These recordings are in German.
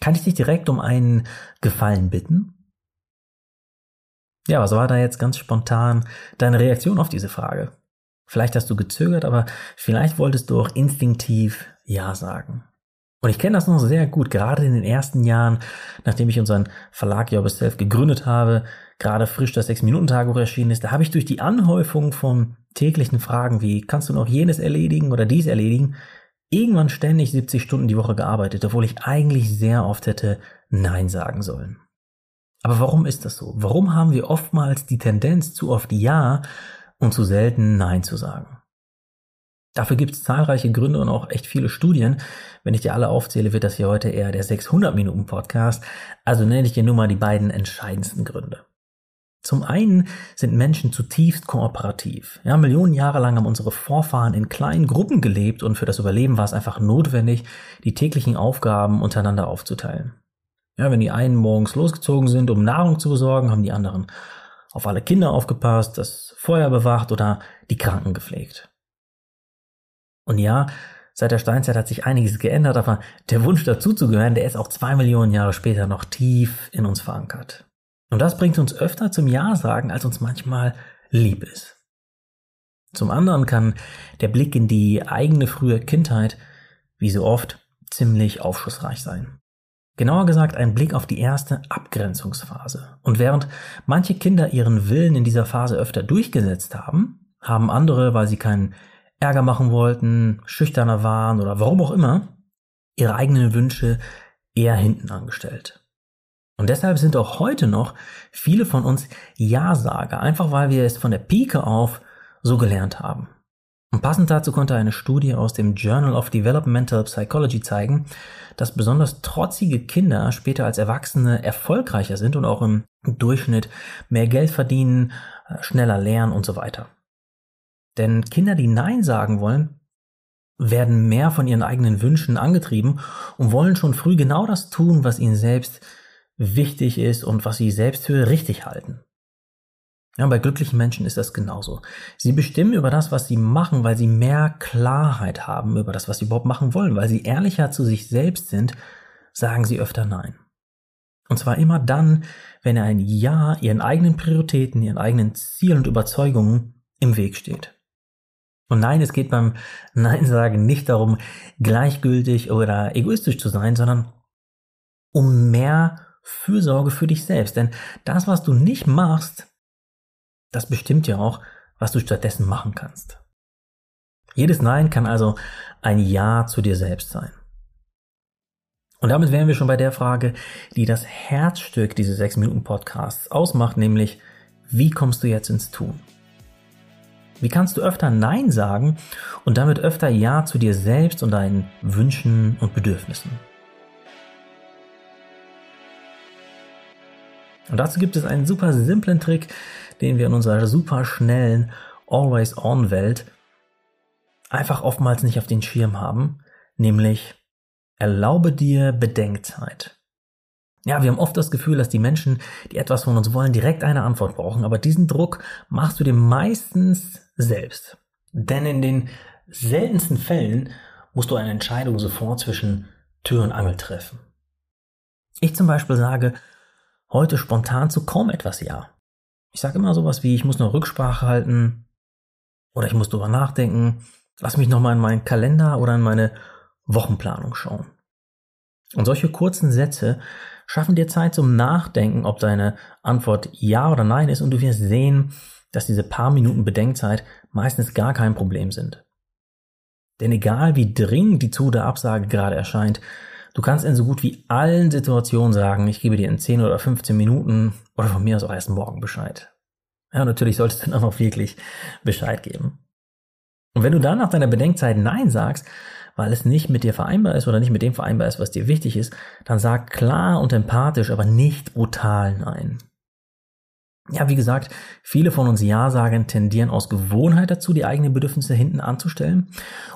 Kann ich dich direkt um einen Gefallen bitten? Ja, was war da jetzt ganz spontan deine Reaktion auf diese Frage? Vielleicht hast du gezögert, aber vielleicht wolltest du auch instinktiv Ja sagen. Und ich kenne das noch sehr gut, gerade in den ersten Jahren, nachdem ich unseren Verlag Job Self gegründet habe, gerade frisch das 6-Minuten-Tagebuch erschienen ist, da habe ich durch die Anhäufung von täglichen Fragen wie, kannst du noch jenes erledigen oder dies erledigen, irgendwann ständig 70 Stunden die Woche gearbeitet, obwohl ich eigentlich sehr oft hätte Nein sagen sollen. Aber warum ist das so? Warum haben wir oftmals die Tendenz, zu oft Ja und zu selten Nein zu sagen? Dafür gibt es zahlreiche Gründe und auch echt viele Studien. Wenn ich dir alle aufzähle, wird das hier heute eher der 600 Minuten Podcast. Also nenne ich dir nur mal die beiden entscheidendsten Gründe. Zum einen sind Menschen zutiefst kooperativ. Ja, Millionen Jahre lang haben unsere Vorfahren in kleinen Gruppen gelebt und für das Überleben war es einfach notwendig, die täglichen Aufgaben untereinander aufzuteilen. Ja, wenn die einen morgens losgezogen sind, um Nahrung zu besorgen, haben die anderen auf alle Kinder aufgepasst, das Feuer bewacht oder die Kranken gepflegt. Und ja, seit der Steinzeit hat sich einiges geändert, aber der Wunsch dazuzugehören, der ist auch zwei Millionen Jahre später noch tief in uns verankert. Und das bringt uns öfter zum Ja sagen, als uns manchmal lieb ist. Zum anderen kann der Blick in die eigene frühe Kindheit, wie so oft, ziemlich aufschlussreich sein. Genauer gesagt ein Blick auf die erste Abgrenzungsphase. Und während manche Kinder ihren Willen in dieser Phase öfter durchgesetzt haben, haben andere, weil sie keinen Ärger machen wollten, schüchterner waren oder warum auch immer, ihre eigenen Wünsche eher hinten angestellt. Und deshalb sind auch heute noch viele von uns Ja-Sager, einfach weil wir es von der Pike auf so gelernt haben. Und passend dazu konnte eine Studie aus dem Journal of Developmental Psychology zeigen, dass besonders trotzige Kinder später als Erwachsene erfolgreicher sind und auch im Durchschnitt mehr Geld verdienen, äh, schneller lernen und so weiter. Denn Kinder, die Nein sagen wollen, werden mehr von ihren eigenen Wünschen angetrieben und wollen schon früh genau das tun, was ihnen selbst wichtig ist und was sie selbst für richtig halten. Ja, bei glücklichen Menschen ist das genauso. Sie bestimmen über das, was sie machen, weil sie mehr Klarheit haben über das, was sie überhaupt machen wollen, weil sie ehrlicher zu sich selbst sind, sagen sie öfter Nein. Und zwar immer dann, wenn ein Ja ihren eigenen Prioritäten, ihren eigenen Zielen und Überzeugungen im Weg steht. Und nein, es geht beim Nein sagen nicht darum, gleichgültig oder egoistisch zu sein, sondern um mehr Fürsorge für dich selbst. Denn das, was du nicht machst, das bestimmt ja auch, was du stattdessen machen kannst. Jedes Nein kann also ein Ja zu dir selbst sein. Und damit wären wir schon bei der Frage, die das Herzstück dieses 6-Minuten-Podcasts ausmacht, nämlich, wie kommst du jetzt ins Tun? Wie kannst du öfter Nein sagen und damit öfter Ja zu dir selbst und deinen Wünschen und Bedürfnissen? Und dazu gibt es einen super simplen Trick, den wir in unserer super schnellen Always-On-Welt einfach oftmals nicht auf den Schirm haben, nämlich erlaube dir Bedenkzeit. Ja, wir haben oft das Gefühl, dass die Menschen, die etwas von uns wollen, direkt eine Antwort brauchen, aber diesen Druck machst du dir meistens selbst. Denn in den seltensten Fällen musst du eine Entscheidung sofort zwischen Tür und Angel treffen. Ich zum Beispiel sage, heute spontan zu kaum etwas Ja. Ich sage immer sowas wie, ich muss noch Rücksprache halten oder ich muss drüber nachdenken. Lass mich nochmal in meinen Kalender oder in meine Wochenplanung schauen. Und solche kurzen Sätze schaffen dir Zeit zum Nachdenken, ob deine Antwort Ja oder Nein ist und du wirst sehen, dass diese paar Minuten Bedenkzeit meistens gar kein Problem sind. Denn egal wie dringend die Zu- oder Absage gerade erscheint, Du kannst in so gut wie allen Situationen sagen, ich gebe dir in 10 oder 15 Minuten oder von mir aus auch erst morgen Bescheid. Ja, natürlich solltest du dann auch wirklich Bescheid geben. Und wenn du dann nach deiner Bedenkzeit Nein sagst, weil es nicht mit dir vereinbar ist oder nicht mit dem vereinbar ist, was dir wichtig ist, dann sag klar und empathisch, aber nicht brutal Nein. Ja, wie gesagt, viele von uns Ja-Sagern tendieren aus Gewohnheit dazu, die eigenen Bedürfnisse hinten anzustellen.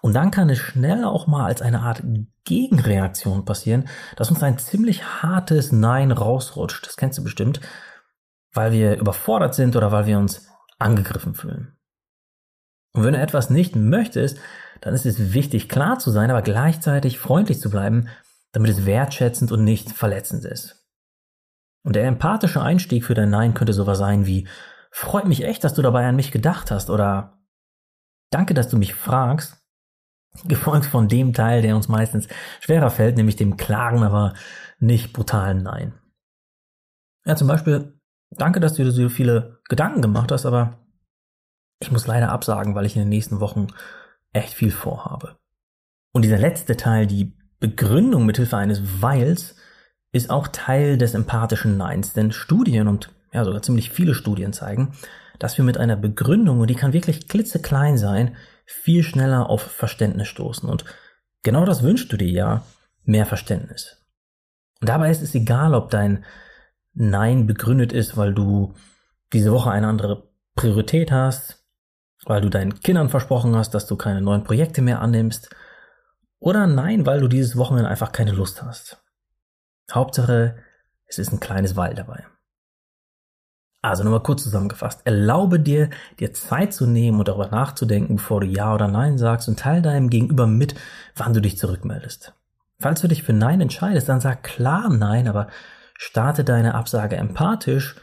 Und dann kann es schnell auch mal als eine Art Gegenreaktion passieren, dass uns ein ziemlich hartes Nein rausrutscht. Das kennst du bestimmt, weil wir überfordert sind oder weil wir uns angegriffen fühlen. Und wenn du etwas nicht möchtest, dann ist es wichtig, klar zu sein, aber gleichzeitig freundlich zu bleiben, damit es wertschätzend und nicht verletzend ist. Und der empathische Einstieg für dein Nein könnte sowas sein wie, freut mich echt, dass du dabei an mich gedacht hast oder danke, dass du mich fragst, gefolgt von dem Teil, der uns meistens schwerer fällt, nämlich dem klaren, aber nicht brutalen Nein. Ja, zum Beispiel, danke, dass du dir so viele Gedanken gemacht hast, aber ich muss leider absagen, weil ich in den nächsten Wochen echt viel vorhabe. Und dieser letzte Teil, die Begründung mithilfe eines Weils, ist auch Teil des empathischen Neins, denn Studien und ja sogar ziemlich viele Studien zeigen, dass wir mit einer Begründung, und die kann wirklich klitzeklein sein, viel schneller auf Verständnis stoßen. Und genau das wünschst du dir ja, mehr Verständnis. Und dabei ist es egal, ob dein Nein begründet ist, weil du diese Woche eine andere Priorität hast, weil du deinen Kindern versprochen hast, dass du keine neuen Projekte mehr annimmst, oder Nein, weil du dieses Wochenende einfach keine Lust hast. Hauptsache, es ist ein kleines Weil dabei. Also nochmal kurz zusammengefasst. Erlaube dir, dir Zeit zu nehmen und darüber nachzudenken, bevor du Ja oder Nein sagst und teile deinem Gegenüber mit, wann du dich zurückmeldest. Falls du dich für Nein entscheidest, dann sag klar Nein, aber starte deine Absage empathisch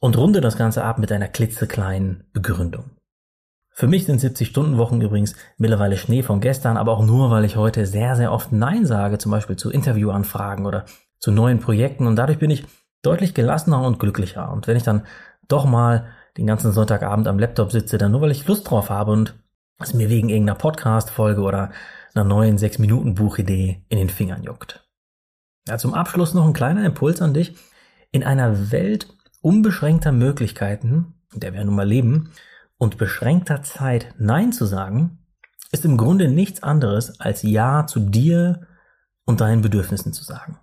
und runde das Ganze ab mit einer klitzekleinen Begründung. Für mich sind 70-Stunden-Wochen übrigens mittlerweile Schnee von gestern, aber auch nur, weil ich heute sehr, sehr oft Nein sage, zum Beispiel zu Interviewanfragen oder zu neuen Projekten und dadurch bin ich deutlich gelassener und glücklicher. Und wenn ich dann doch mal den ganzen Sonntagabend am Laptop sitze, dann nur weil ich Lust drauf habe und es mir wegen irgendeiner Podcast-Folge oder einer neuen 6-Minuten-Buchidee in den Fingern juckt. Ja, zum Abschluss noch ein kleiner Impuls an dich. In einer Welt unbeschränkter Möglichkeiten, in der wir nun mal leben, und beschränkter Zeit Nein zu sagen, ist im Grunde nichts anderes als Ja zu dir und deinen Bedürfnissen zu sagen.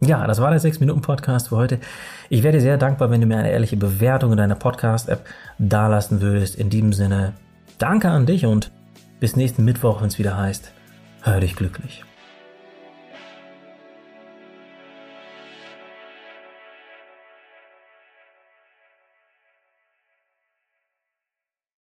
Ja, das war der 6-Minuten-Podcast für heute. Ich wäre dir sehr dankbar, wenn du mir eine ehrliche Bewertung in deiner Podcast-App dalassen würdest. In diesem Sinne, danke an dich und bis nächsten Mittwoch, wenn es wieder heißt, hör dich glücklich.